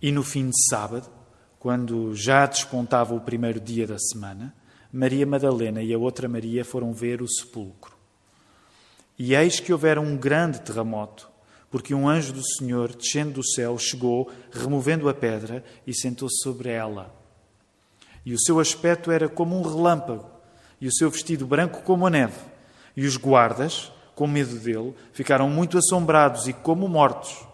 E no fim de sábado, quando já despontava o primeiro dia da semana, Maria Madalena e a outra Maria foram ver o sepulcro. E eis que houvera um grande terremoto, porque um anjo do Senhor, descendo do céu, chegou, removendo a pedra e sentou-se sobre ela. E o seu aspecto era como um relâmpago, e o seu vestido branco como a neve. E os guardas, com medo dele, ficaram muito assombrados e como mortos.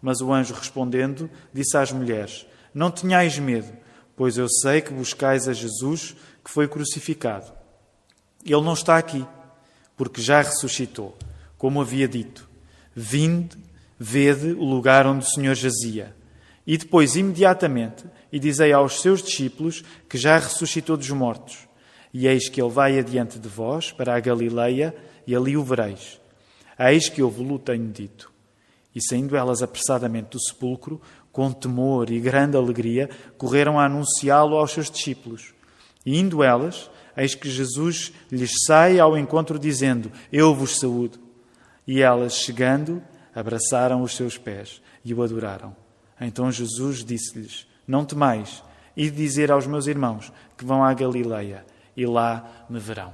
Mas o anjo, respondendo, disse às mulheres: Não tenhais medo, pois eu sei que buscais a Jesus que foi crucificado. Ele não está aqui, porque já ressuscitou, como havia dito. Vinde, vede o lugar onde o Senhor jazia. E depois, imediatamente, e dizei aos seus discípulos que já ressuscitou dos mortos. E eis que ele vai adiante de vós para a Galileia, e ali o vereis. Eis que eu vos tenho dito. E saindo elas apressadamente do sepulcro, com temor e grande alegria, correram a anunciá-lo aos seus discípulos. E indo elas, eis que Jesus lhes sai ao encontro, dizendo: Eu vos saúdo. E elas, chegando, abraçaram os seus pés e o adoraram. Então Jesus disse-lhes: Não temais, e dizer aos meus irmãos que vão à Galileia, e lá me verão.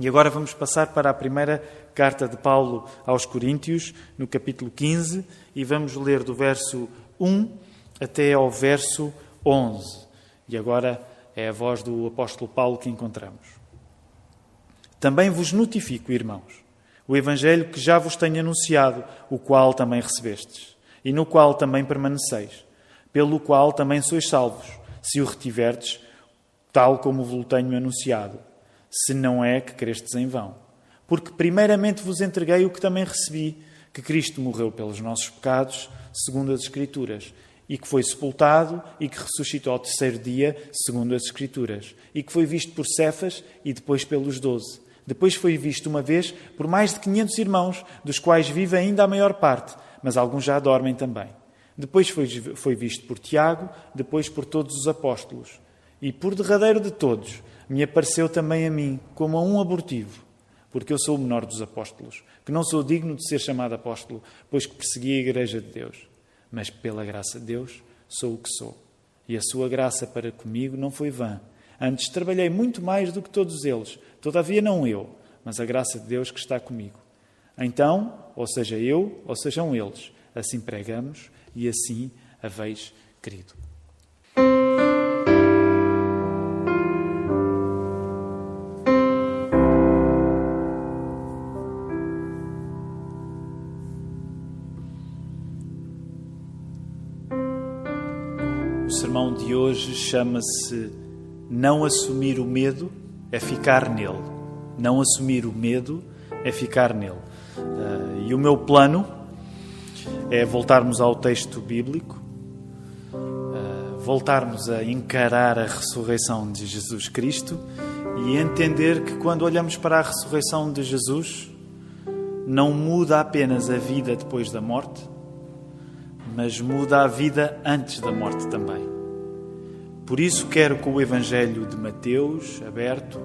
E agora vamos passar para a primeira carta de Paulo aos Coríntios, no capítulo 15, e vamos ler do verso 1 até ao verso 11. E agora é a voz do apóstolo Paulo que encontramos. Também vos notifico, irmãos, o evangelho que já vos tenho anunciado, o qual também recebestes, e no qual também permaneceis, pelo qual também sois salvos, se o retiverdes, tal como vos tenho anunciado, se não é que crestes em vão. Porque primeiramente vos entreguei o que também recebi, que Cristo morreu pelos nossos pecados, segundo as Escrituras, e que foi sepultado e que ressuscitou ao terceiro dia, segundo as Escrituras, e que foi visto por Cefas e depois pelos doze. Depois foi visto uma vez por mais de 500 irmãos, dos quais vive ainda a maior parte, mas alguns já dormem também. Depois foi, foi visto por Tiago, depois por todos os apóstolos. E por derradeiro de todos, me apareceu também a mim, como a um abortivo, porque eu sou o menor dos apóstolos, que não sou digno de ser chamado apóstolo, pois que persegui a Igreja de Deus. Mas pela graça de Deus sou o que sou. E a sua graça para comigo não foi vã. Antes trabalhei muito mais do que todos eles, Todavia, não eu, mas a graça de Deus que está comigo. Então, ou seja eu, ou sejam eles, assim pregamos e assim haveis querido. Hoje chama-se Não Assumir o Medo é ficar nele. Não assumir o medo é ficar nele. Uh, e o meu plano é voltarmos ao texto bíblico, uh, voltarmos a encarar a ressurreição de Jesus Cristo e entender que quando olhamos para a ressurreição de Jesus, não muda apenas a vida depois da morte, mas muda a vida antes da morte também. Por isso, quero com o Evangelho de Mateus aberto,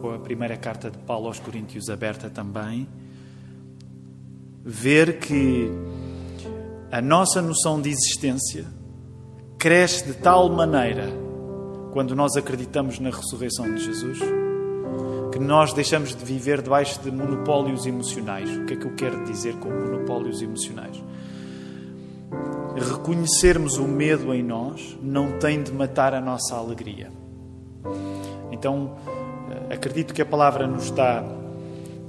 com a primeira carta de Paulo aos Coríntios aberta também, ver que a nossa noção de existência cresce de tal maneira quando nós acreditamos na ressurreição de Jesus que nós deixamos de viver debaixo de monopólios emocionais. O que é que eu quero dizer com monopólios emocionais? Reconhecermos o medo em nós não tem de matar a nossa alegria. Então, eh, acredito que a palavra nos está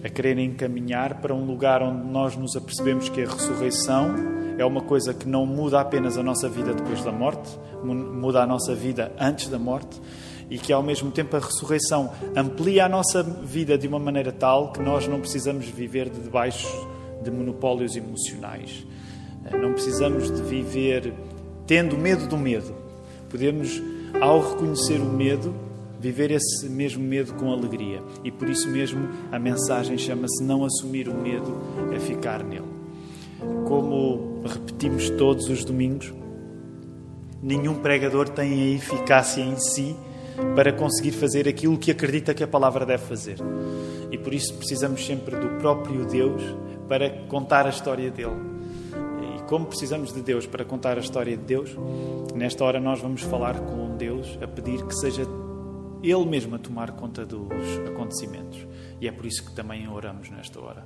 a querer encaminhar para um lugar onde nós nos apercebemos que a ressurreição é uma coisa que não muda apenas a nossa vida depois da morte, muda a nossa vida antes da morte e que ao mesmo tempo a ressurreição amplia a nossa vida de uma maneira tal que nós não precisamos viver de debaixo de monopólios emocionais não precisamos de viver tendo medo do medo. Podemos, ao reconhecer o medo, viver esse mesmo medo com alegria. E por isso mesmo a mensagem chama-se Não assumir o medo, é ficar nele. Como repetimos todos os domingos, nenhum pregador tem a eficácia em si para conseguir fazer aquilo que acredita que a palavra deve fazer. E por isso precisamos sempre do próprio Deus para contar a história dele como precisamos de Deus para contar a história de Deus, nesta hora nós vamos falar com Deus a pedir que seja Ele mesmo a tomar conta dos acontecimentos. E é por isso que também oramos nesta hora.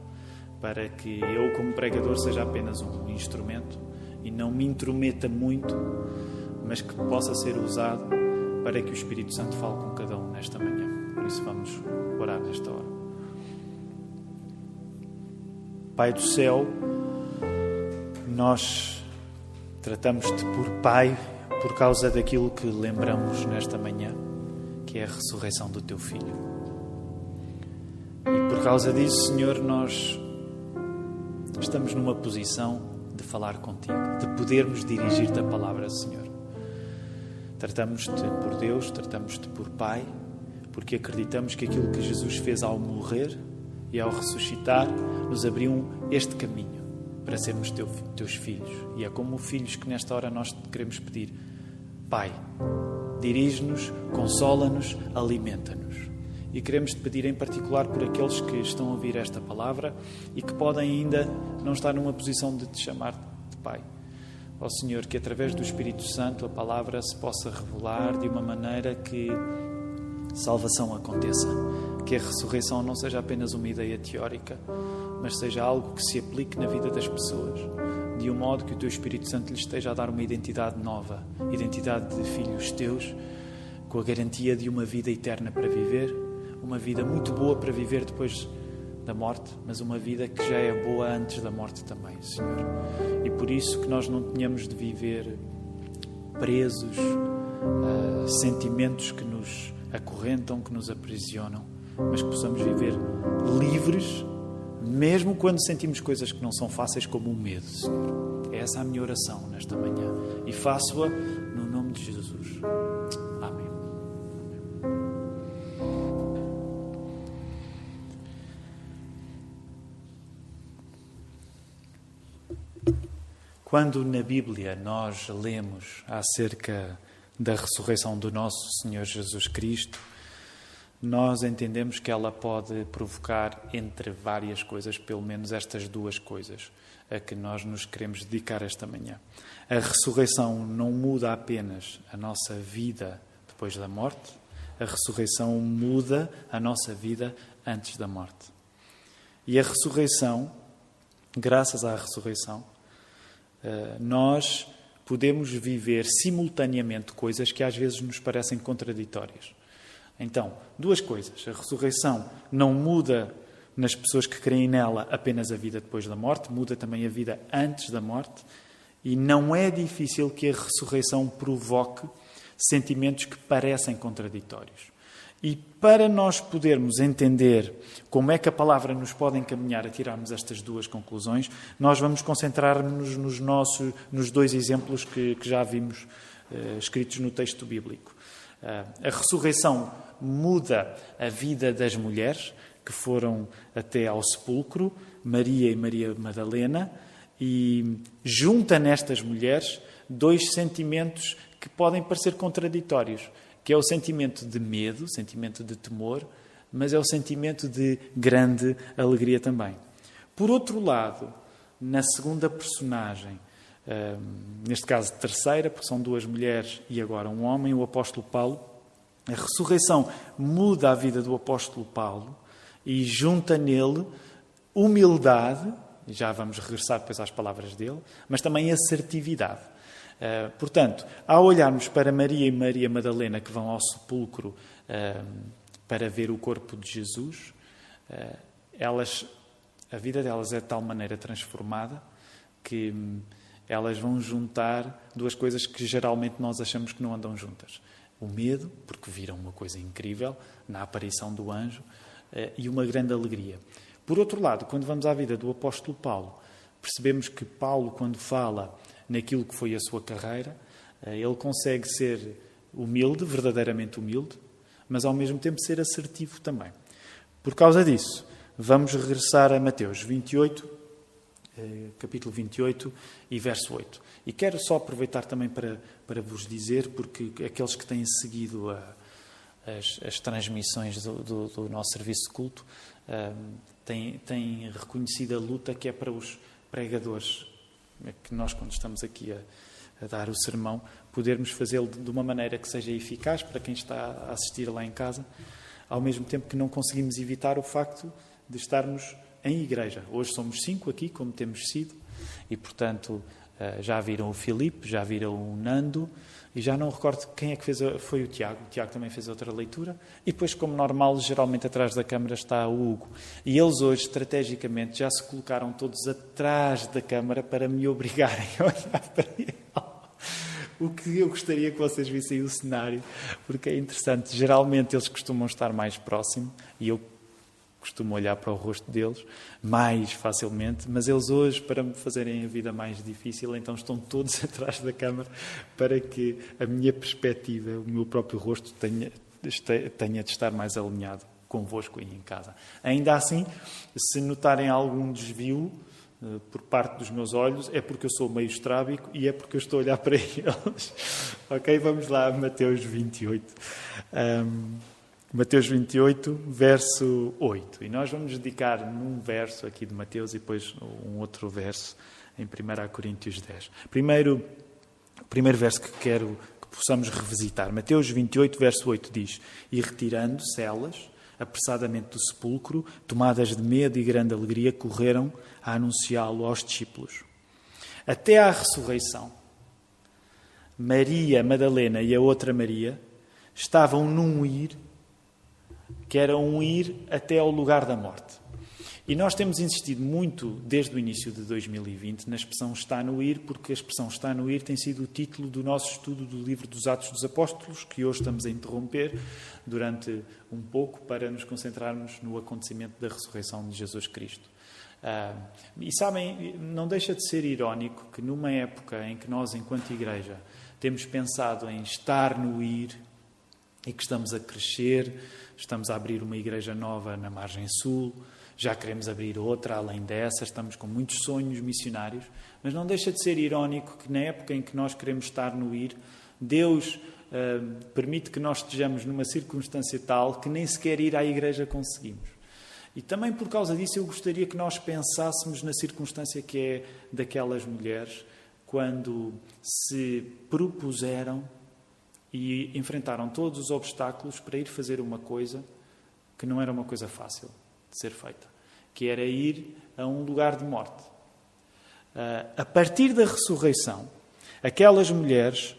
Para que eu, como pregador, seja apenas um instrumento e não me intrometa muito, mas que possa ser usado para que o Espírito Santo fale com cada um nesta manhã. Por isso vamos orar nesta hora. Pai do céu, nós tratamos-te por Pai por causa daquilo que lembramos nesta manhã, que é a ressurreição do teu filho. E por causa disso, Senhor, nós estamos numa posição de falar contigo, de podermos dirigir-te a palavra, Senhor. Tratamos-te por Deus, tratamos-te por Pai, porque acreditamos que aquilo que Jesus fez ao morrer e ao ressuscitar nos abriu este caminho para sermos teu, teus filhos. E é como filhos que nesta hora nós queremos pedir: Pai, dirige-nos, consola-nos, alimenta-nos. E queremos te pedir em particular por aqueles que estão a ouvir esta palavra e que podem ainda não estar numa posição de te chamar de Pai. Ó Senhor, que através do Espírito Santo a palavra se possa revelar de uma maneira que salvação aconteça. Que a ressurreição não seja apenas uma ideia teórica, mas seja algo que se aplique na vida das pessoas, de um modo que o teu Espírito Santo lhes esteja a dar uma identidade nova, identidade de filhos teus, com a garantia de uma vida eterna para viver, uma vida muito boa para viver depois da morte, mas uma vida que já é boa antes da morte também, Senhor. E por isso que nós não tenhamos de viver presos a sentimentos que nos acorrentam, que nos aprisionam, mas que possamos viver livres, mesmo quando sentimos coisas que não são fáceis, como o medo, Senhor. É essa a minha oração nesta manhã e faço-a no nome de Jesus. Amém. Quando na Bíblia nós lemos acerca da ressurreição do nosso Senhor Jesus Cristo, nós entendemos que ela pode provocar, entre várias coisas, pelo menos estas duas coisas a que nós nos queremos dedicar esta manhã. A ressurreição não muda apenas a nossa vida depois da morte, a ressurreição muda a nossa vida antes da morte. E a ressurreição, graças à ressurreição, eh, nós podemos viver simultaneamente coisas que às vezes nos parecem contraditórias. Então, duas coisas. A ressurreição não muda nas pessoas que creem nela apenas a vida depois da morte, muda também a vida antes da morte. E não é difícil que a ressurreição provoque sentimentos que parecem contraditórios. E para nós podermos entender como é que a palavra nos pode encaminhar a tirarmos estas duas conclusões, nós vamos concentrar-nos nos, nos dois exemplos que, que já vimos uh, escritos no texto bíblico. Uh, a ressurreição muda a vida das mulheres que foram até ao sepulcro, Maria e Maria Madalena, e junta nestas mulheres dois sentimentos que podem parecer contraditórios que é o sentimento de medo, sentimento de temor, mas é o sentimento de grande alegria também. Por outro lado, na segunda personagem, neste caso terceira, porque são duas mulheres e agora um homem, o apóstolo Paulo, a ressurreição muda a vida do apóstolo Paulo e junta nele humildade, já vamos regressar depois às palavras dele, mas também assertividade. Uh, portanto, ao olharmos para Maria e Maria Madalena que vão ao sepulcro uh, para ver o corpo de Jesus, uh, elas, a vida delas é de tal maneira transformada que um, elas vão juntar duas coisas que geralmente nós achamos que não andam juntas: o medo, porque viram uma coisa incrível na aparição do anjo, e uma grande alegria. Por outro lado, quando vamos à vida do apóstolo Paulo, percebemos que Paulo, quando fala naquilo que foi a sua carreira. Eh, ele consegue ser humilde, verdadeiramente humilde, mas ao mesmo tempo ser assertivo também. Por causa disso, vamos regressar a Mateus 28, eh, capítulo 28 e verso 8. E quero só aproveitar também para, para vos dizer, porque aqueles que têm seguido a, as, as, transmissões do, do, do, nosso serviço de culto um, eh, têm, têm reconhecido a luta que é para os pregadores é que nós, quando estamos aqui a, a dar o sermão, podermos fazê-lo de uma maneira que seja eficaz para quem está a assistir lá em casa, ao mesmo tempo que não conseguimos evitar o facto de estarmos em igreja. Hoje somos cinco aqui, como temos sido, e portanto eh, já viram o Filipe, já viram o Nando, e já não recordo quem é que fez, a, foi o Tiago. O Tiago também fez outra leitura. E depois, como normal, geralmente atrás da câmara está o Hugo. E eles hoje, estrategicamente, já se colocaram todos atrás da câmara para me obrigarem a olhar para ele. O que eu gostaria que vocês vissem o cenário, porque é interessante. Geralmente eles costumam estar mais próximo e eu costumo olhar para o rosto deles mais facilmente, mas eles hoje, para me fazerem a vida mais difícil, então estão todos atrás da câmara para que a minha perspectiva, o meu próprio rosto tenha, tenha de estar mais alinhado convosco aí em casa. Ainda assim, se notarem algum desvio uh, por parte dos meus olhos, é porque eu sou meio estrábico e é porque eu estou a olhar para eles. ok? Vamos lá, Mateus 28. Um, Mateus 28, verso 8. E nós vamos dedicar num verso aqui de Mateus e depois um outro verso em 1 Coríntios 10. Primeiro, o primeiro verso que quero que possamos revisitar. Mateus 28, verso 8 diz: E retirando-se elas, apressadamente do sepulcro, tomadas de medo e grande alegria, correram a anunciá-lo aos discípulos. Até à ressurreição, Maria Madalena e a outra Maria estavam num ir que era um ir até ao lugar da morte. E nós temos insistido muito, desde o início de 2020, na expressão está no ir, porque a expressão está no ir tem sido o título do nosso estudo do livro dos Atos dos Apóstolos, que hoje estamos a interromper durante um pouco para nos concentrarmos no acontecimento da ressurreição de Jesus Cristo. Uh, e sabem, não deixa de ser irónico que numa época em que nós, enquanto igreja, temos pensado em estar no ir e que estamos a crescer, Estamos a abrir uma igreja nova na margem sul, já queremos abrir outra além dessa, estamos com muitos sonhos missionários, mas não deixa de ser irónico que na época em que nós queremos estar no ir, Deus uh, permite que nós estejamos numa circunstância tal que nem sequer ir à igreja conseguimos. E também por causa disso eu gostaria que nós pensássemos na circunstância que é daquelas mulheres quando se propuseram e enfrentaram todos os obstáculos para ir fazer uma coisa que não era uma coisa fácil de ser feita, que era ir a um lugar de morte. Ah, a partir da ressurreição, aquelas mulheres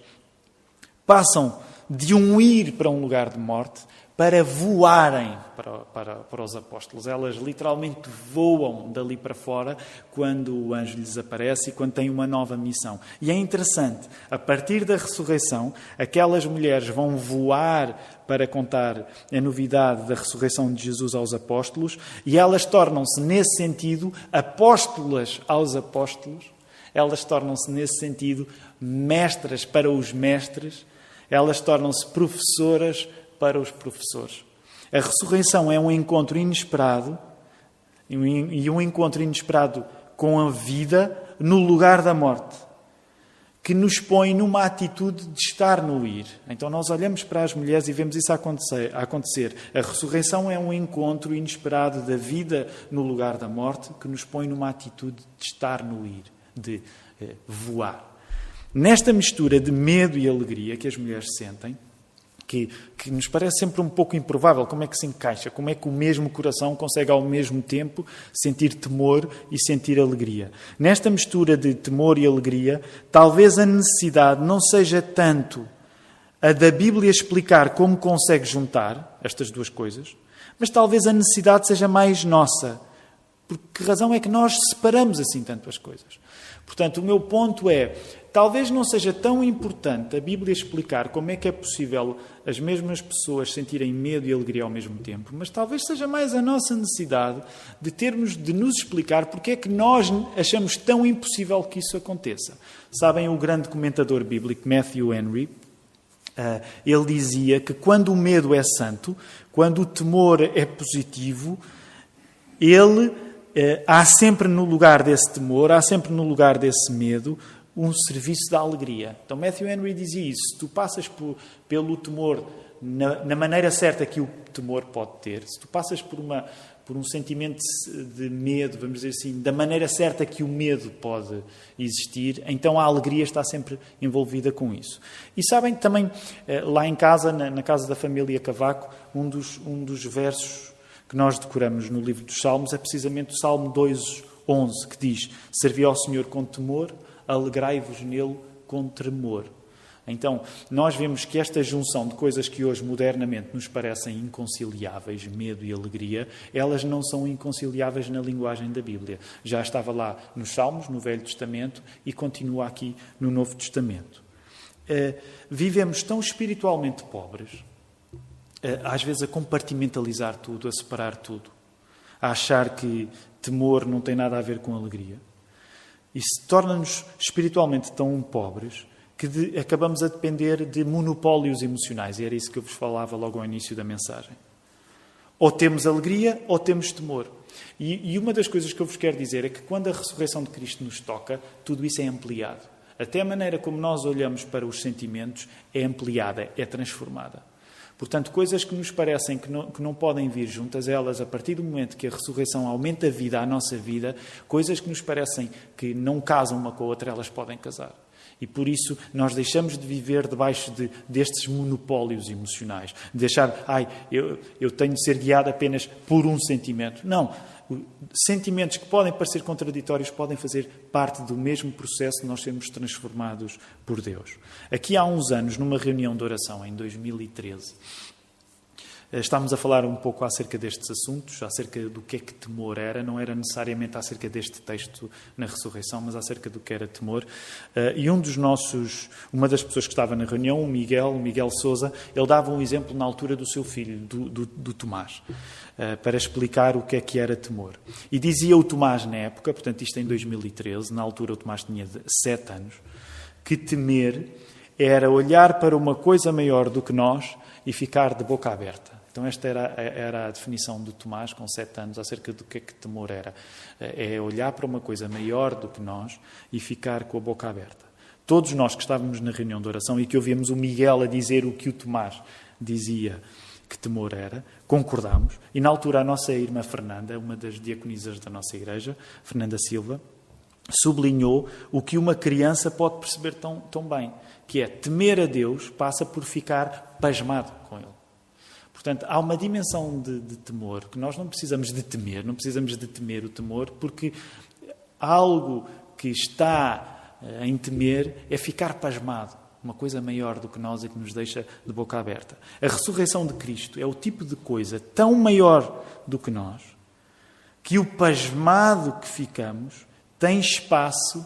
passam de um ir para um lugar de morte para voarem para, para, para os apóstolos. Elas literalmente voam dali para fora quando o anjo lhes aparece e quando têm uma nova missão. E é interessante, a partir da ressurreição, aquelas mulheres vão voar para contar a novidade da ressurreição de Jesus aos apóstolos e elas tornam-se, nesse sentido, apóstolas aos apóstolos. Elas tornam-se, nesse sentido, mestras para os mestres. Elas tornam-se professoras para os professores. A ressurreição é um encontro inesperado e um encontro inesperado com a vida no lugar da morte, que nos põe numa atitude de estar no ir. Então nós olhamos para as mulheres e vemos isso acontecer. acontecer. A ressurreição é um encontro inesperado da vida no lugar da morte, que nos põe numa atitude de estar no ir, de eh, voar. Nesta mistura de medo e alegria que as mulheres sentem, que, que nos parece sempre um pouco improvável. Como é que se encaixa? Como é que o mesmo coração consegue ao mesmo tempo sentir temor e sentir alegria? Nesta mistura de temor e alegria, talvez a necessidade não seja tanto a da Bíblia explicar como consegue juntar estas duas coisas, mas talvez a necessidade seja mais nossa. Por que razão é que nós separamos assim tanto as coisas? Portanto, o meu ponto é: talvez não seja tão importante a Bíblia explicar como é que é possível as mesmas pessoas sentirem medo e alegria ao mesmo tempo, mas talvez seja mais a nossa necessidade de termos de nos explicar porque é que nós achamos tão impossível que isso aconteça. Sabem o grande comentador bíblico Matthew Henry? Uh, ele dizia que quando o medo é santo, quando o temor é positivo, ele há sempre no lugar desse temor, há sempre no lugar desse medo, um serviço da alegria. Então, Matthew Henry dizia isso: se tu passas por, pelo temor na, na, maneira certa que o temor pode ter, se tu passas por uma, por um sentimento de medo, vamos dizer assim, da maneira certa que o medo pode existir, então a alegria está sempre envolvida com isso. E sabem também, eh, lá em casa, na casa da família Cavaco, um dos, um dos versos que nós decoramos no livro dos Salmos é precisamente o Salmo 2:11, que diz: Servi ao Senhor com temor, alegrai-vos nele com tremor. Então, nós vemos que esta junção de coisas que hoje modernamente nos parecem inconciliáveis, medo e alegria, elas não são inconciliáveis na linguagem da Bíblia. Já estava lá nos Salmos, no Velho Testamento, e continua aqui no Novo Testamento. Uh, vivemos tão espiritualmente pobres, às vezes a compartimentalizar tudo, a separar tudo, a achar que temor não tem nada a ver com alegria. Se torna-nos espiritualmente tão pobres que de, acabamos a depender de monopólios emocionais. E era isso que eu vos falava logo ao início da mensagem. Ou temos alegria ou temos temor. E, e uma das coisas que eu vos quero dizer é que quando a ressurreição de Cristo nos toca, tudo isso é ampliado. Até a maneira como nós olhamos para os sentimentos é ampliada, é transformada. Portanto, coisas que nos parecem que não, que não, podem vir juntas, elas, a partir do momento que a ressurreição aumenta a vida à nossa vida, coisas que nos parecem que não casam uma com a outra, elas podem casar. E por isso nós deixamos de viver debaixo de, destes monopólios emocionais. De deixar, ai, eu, eu tenho de ser guiado apenas por um sentimento. Não. Sentimentos que podem parecer contraditórios podem fazer parte do mesmo processo de nós sermos transformados por Deus. Aqui há uns anos, numa reunião de oração, em 2013, eh, estávamos a falar um pouco acerca destes assuntos, acerca do que é que temor era, não era necessariamente acerca deste texto na ressurreição, mas acerca do que era temor. Eh, e um dos nossos, uma das pessoas que estava na reunião, o Miguel, Miguel Souza, ele dava um exemplo na altura do seu filho, do, do, do Tomás, eh, para explicar o que é que era temor. E dizia o Tomás na época, portanto isto em 2013, na altura o Tomás tinha sete anos, que temer era olhar para uma coisa maior do que nós e ficar de boca aberta. Então, esta era, era a definição do Tomás, com sete anos, acerca do que é que temor era. É olhar para uma coisa maior do que nós e ficar com a boca aberta. Todos nós que estávamos na reunião de oração e que ouvíamos o Miguel a dizer o que o Tomás dizia que temor era, concordámos. E na altura, a nossa irmã Fernanda, uma das diaconisas da nossa igreja, Fernanda Silva, sublinhou o que uma criança pode perceber tão, tão bem, que é temer a Deus passa por ficar pasmado com Ele. Portanto, há uma dimensão de, de, temor que nós não precisamos de temer, não precisamos de temer o temor, porque algo que está eh, em temer é ficar pasmado, uma coisa maior do que nós e que nos deixa de boca aberta. A ressurreição de Cristo é o tipo de coisa tão maior do que nós que o pasmado que ficamos tem espaço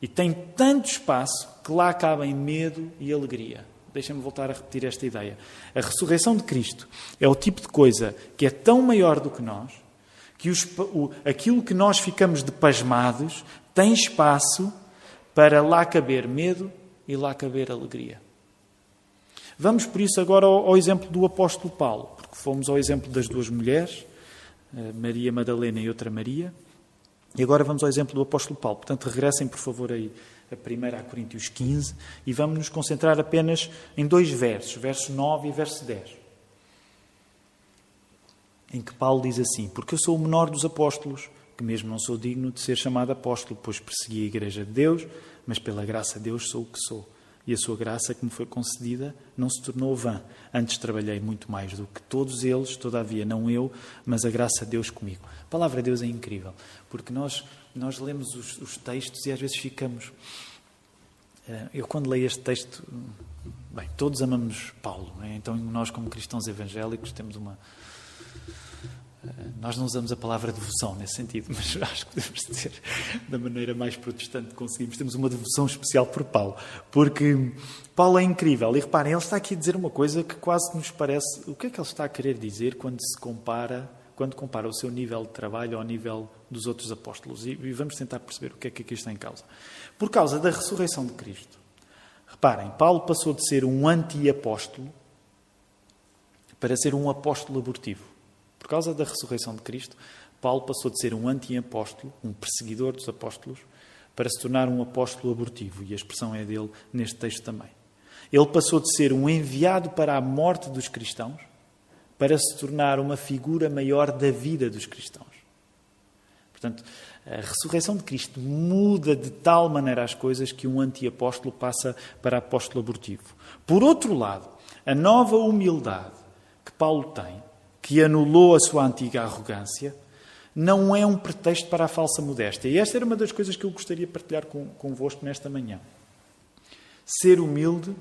e tem tanto espaço que lá cabem medo e alegria. Deixa-me voltar a repetir esta ideia. A ressurreição de Cristo é o tipo de coisa que é tão maior do que nós, que os, o, aquilo que nós ficamos de pasmados tem espaço para lá caber medo e lá caber alegria. Vamos, por isso, agora ao, ao exemplo do apóstolo Paulo, porque fomos ao exemplo das duas mulheres, eh, Maria Madalena e outra Maria, e agora vamos ao exemplo do apóstolo Paulo. Portanto, regressem, por favor, aí a primeira a Coríntios 15, e vamos nos concentrar apenas em dois versos, verso 9 e verso 10. Em que Paulo diz assim: Porque eu sou o menor dos apóstolos, que mesmo não sou digno de ser chamado apóstolo, pois persegui a igreja de Deus, mas pela graça de Deus sou o que sou. E a sua graça que me foi concedida não se tornou vã. Antes trabalhei muito mais do que todos eles, todavia não eu, mas a graça de Deus comigo. A palavra de Deus é incrível, porque nós nós lemos os, os textos e às vezes ficamos. Eh, eu, quando leio este texto, bem, todos amamos Paulo, é? então nós, como cristãos evangélicos, temos uma. Nós não usamos a palavra devoção nesse sentido, mas acho que podemos dizer da maneira mais protestante que conseguimos. Temos uma devoção especial por Paulo, porque Paulo é incrível. E reparem, ele está aqui a dizer uma coisa que quase nos parece. O que é que ele está a querer dizer quando se compara quando compara o seu nível de trabalho ao nível dos outros apóstolos. E, vamos tentar perceber o que é que aqui está em causa. Por causa da ressurreição de Cristo. Reparem, Paulo passou de ser um anti-apóstolo para ser um apóstolo abortivo. Por causa da ressurreição de Cristo, Paulo passou de ser um anti-apóstolo, um perseguidor dos apóstolos, para se tornar um apóstolo abortivo. E a expressão é dele neste texto também. Ele passou de ser um enviado para a morte dos cristãos para se tornar uma figura maior da vida dos cristãos. Portanto, a ressurreição de Cristo muda de tal maneira as coisas que um anti-apóstolo passa para apóstolo abortivo. Por outro lado, a nova humildade que Paulo tem, que anulou a sua antiga arrogância, não é um pretexto para a falsa modéstia. E esta era uma das coisas que eu gostaria de partilhar com, convosco nesta manhã. Ser humilde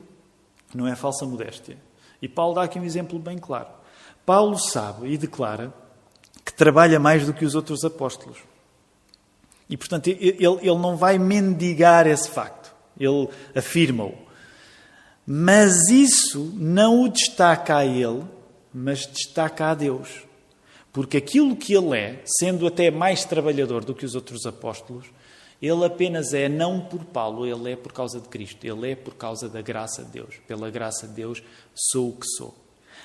não é falsa modéstia. E Paulo dá aqui um exemplo bem claro. Paulo sabe e declara que trabalha mais do que os outros apóstolos. E, portanto, ele, ele não vai mendigar esse facto. Ele afirma-o. Mas isso não o destaca a ele, mas destaca a Deus. Porque aquilo que ele é, sendo até mais trabalhador do que os outros apóstolos, ele apenas é não por Paulo, ele é por causa de Cristo, ele é por causa da graça de Deus. Pela graça de Deus sou o que sou.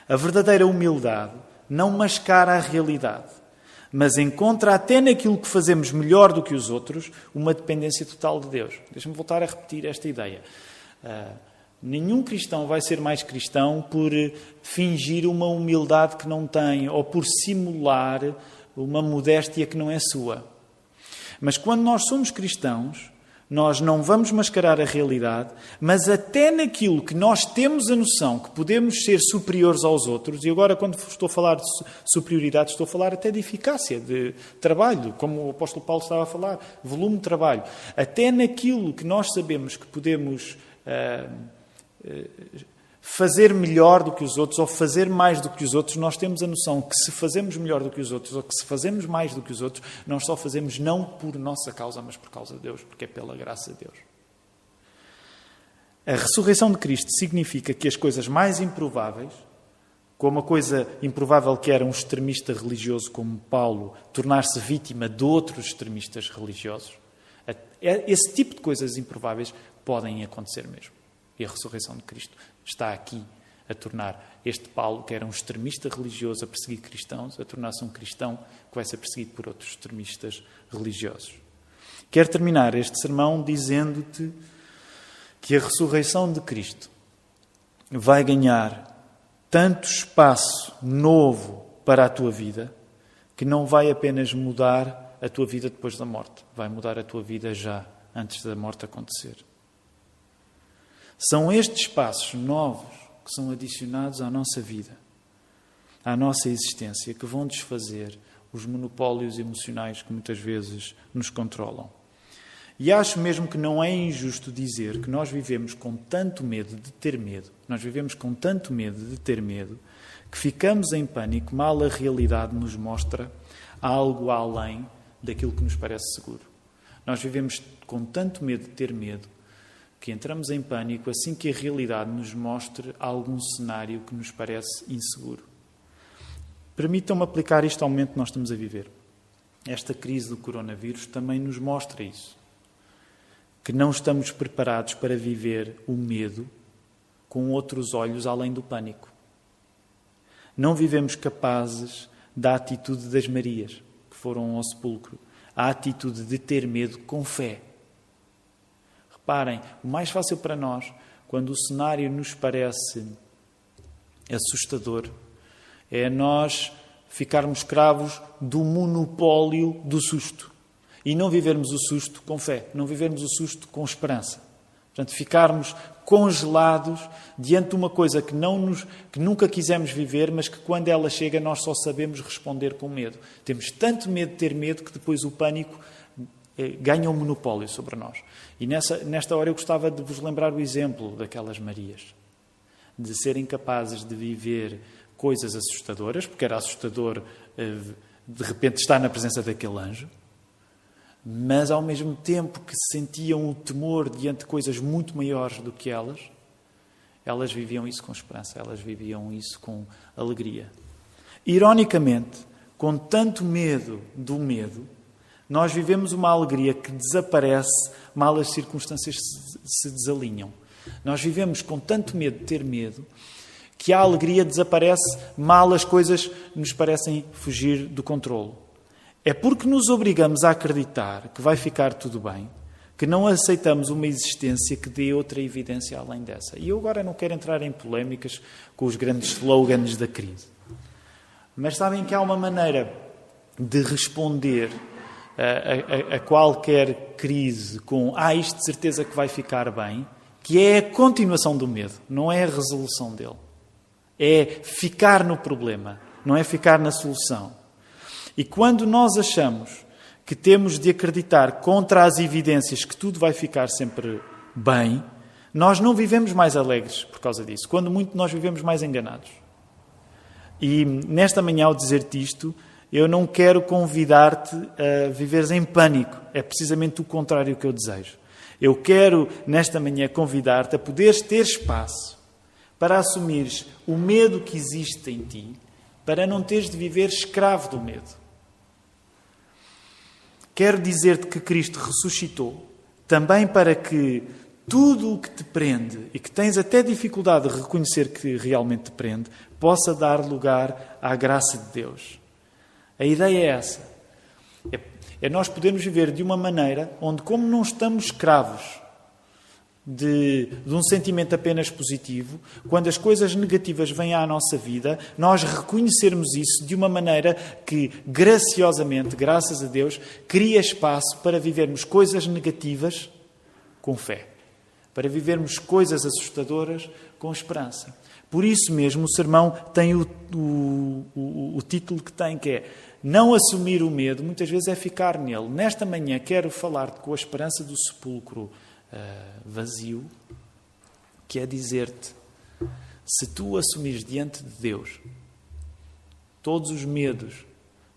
A verdadeira humildade não mascara a realidade, mas encontra até naquilo que fazemos melhor do que os outros uma dependência total de Deus. Deixa-me voltar a repetir esta ideia. Uh, nenhum cristão vai ser mais cristão por fingir uma humildade que não tem ou por simular uma modéstia que não é sua. Mas quando nós somos cristãos, nós não vamos mascarar a realidade, mas até naquilo que nós temos a noção que podemos ser superiores aos outros, e agora, quando estou a falar de superioridade, estou a falar até de eficácia, de trabalho, como o apóstolo Paulo estava a falar, volume de trabalho. Até naquilo que nós sabemos que podemos. Uh, fazer melhor do que os outros ou fazer mais do que os outros, nós temos a noção que se fazemos melhor do que os outros ou que se fazemos mais do que os outros, nós só fazemos não por nossa causa, mas por causa de Deus, porque é pela graça de Deus. A ressurreição de Cristo significa que as coisas mais improváveis, como a coisa improvável que era um extremista religioso como Paulo tornar-se vítima de outros extremistas religiosos, esse tipo de coisas improváveis podem acontecer mesmo. E a ressurreição de Cristo está aqui a tornar este Paulo, que era um extremista religioso a perseguir cristãos, a tornar-se um cristão que vai ser perseguido por outros extremistas religiosos. Quero terminar este sermão dizendo-te que a ressurreição de Cristo vai ganhar tanto espaço novo para a tua vida que não vai apenas mudar a tua vida depois da morte, vai mudar a tua vida já antes da morte acontecer. São estes espaços novos que são adicionados à nossa vida, à nossa existência, que vão desfazer os monopólios emocionais que muitas vezes nos controlam. E acho mesmo que não é injusto dizer que nós vivemos com tanto medo de ter medo, nós vivemos com tanto medo de ter medo, que ficamos em pânico mal a realidade nos mostra algo além daquilo que nos parece seguro. Nós vivemos com tanto medo de ter medo que entramos em pânico assim que a realidade nos mostre algum cenário que nos parece inseguro. Permitam-me aplicar isto ao momento que nós estamos a viver. Esta crise do coronavírus também nos mostra isso. Que não estamos preparados para viver o medo com outros olhos além do pânico. Não vivemos capazes da atitude das Marias, que foram ao sepulcro, a atitude de ter medo com fé. Reparem, o mais fácil para nós, quando o cenário nos parece assustador, é nós ficarmos escravos do monopólio do susto. E não vivermos o susto com fé, não vivermos o susto com esperança. Portanto, ficarmos congelados diante de uma coisa que, não nos, que nunca quisemos viver, mas que quando ela chega nós só sabemos responder com medo. Temos tanto medo de ter medo que depois o pânico eh, ganha um monopólio sobre nós. E nessa, nesta hora eu gostava de vos lembrar o exemplo daquelas Marias, de serem capazes de viver coisas assustadoras, porque era assustador eh, de repente estar na presença daquele anjo, mas ao mesmo tempo que sentiam o temor diante de coisas muito maiores do que elas, elas viviam isso com esperança, elas viviam isso com alegria. Ironicamente, com tanto medo do medo, nós vivemos uma alegria que desaparece mal as circunstâncias se desalinham. Nós vivemos com tanto medo de ter medo que a alegria desaparece mal as coisas nos parecem fugir do controlo. É porque nos obrigamos a acreditar que vai ficar tudo bem que não aceitamos uma existência que dê outra evidência além dessa. E eu agora não quero entrar em polémicas com os grandes slogans da crise. Mas sabem que há uma maneira de responder a, a, a, qualquer crise com ah, isto de certeza que vai ficar bem, que é a continuação do medo, não é a resolução dele. É ficar no problema, não é ficar na solução. E quando nós achamos que temos de acreditar contra as evidências que tudo vai ficar sempre bem, nós não vivemos mais alegres por causa disso. Quando muito, nós vivemos mais enganados. E nesta manhã, ao dizer-te isto, eu não quero convidar-te a viveres em pânico. É precisamente o contrário que eu desejo. Eu quero, nesta manhã, convidar-te a poderes ter espaço para assumires o medo que existe em ti, para não teres de viver escravo do medo. Quero dizer-te que Cristo ressuscitou também para que tudo o que te prende e que tens até dificuldade de reconhecer que realmente te prende, possa dar lugar à graça de Deus. A ideia é essa. É, é nós podermos viver de uma maneira onde, como não estamos escravos de, de, um sentimento apenas positivo, quando as coisas negativas vêm à nossa vida, nós reconhecermos isso de uma maneira que, graciosamente, graças a Deus, cria espaço para vivermos coisas negativas com fé, para vivermos coisas assustadoras com esperança. Por isso mesmo, o sermão tem o, o, o, o título que tem, que é não assumir o medo, muitas vezes é ficar nele. Nesta manhã quero falar-te com a esperança do sepulcro uh, vazio, que é dizer-te: se tu assumires diante de Deus todos os medos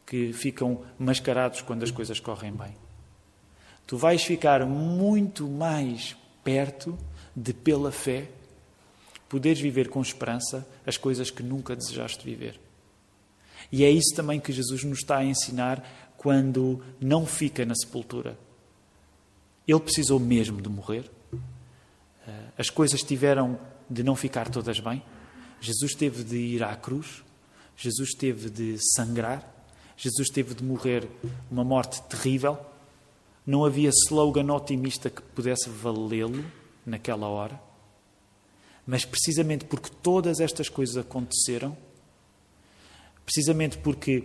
que ficam mascarados quando as coisas correm bem, tu vais ficar muito mais perto de, pela fé, poderes viver com esperança as coisas que nunca desejaste viver. E é isso também que Jesus nos está a ensinar quando não fica na sepultura. Ele precisou mesmo de morrer. Eh, as coisas tiveram de não ficar todas bem. Jesus teve de ir à cruz. Jesus teve de sangrar. Jesus teve de morrer uma morte terrível. Não havia slogan otimista que pudesse valê-lo naquela hora. Mas precisamente porque todas estas coisas aconteceram, precisamente porque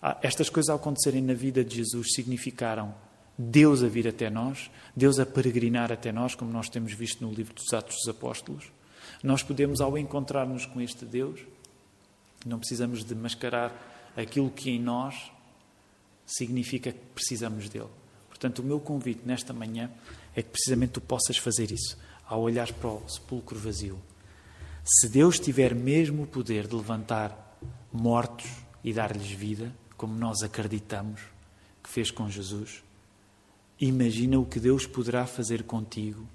ah, estas coisas ao acontecerem na vida de Jesus significaram Deus a vir até nós, Deus a peregrinar até nós, como nós temos visto no livro dos Atos dos Apóstolos. Nós podemos, ao encontrar-nos com este Deus, não precisamos de mascarar aquilo que em nós significa que precisamos dele. Portanto, o meu convite nesta manhã é que precisamente tu possas fazer isso, ao olhar para o sepulcro vazio. Se Deus tiver mesmo o poder de levantar mortos e dar-lhes vida, como nós acreditamos que fez com Jesus, Imagina o que Deus poderá fazer contigo,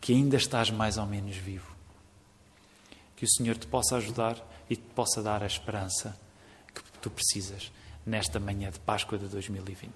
que ainda estás mais ou menos vivo. Que o Senhor te possa ajudar e te possa dar a esperança que tu precisas nesta manhã de Páscoa de 2020.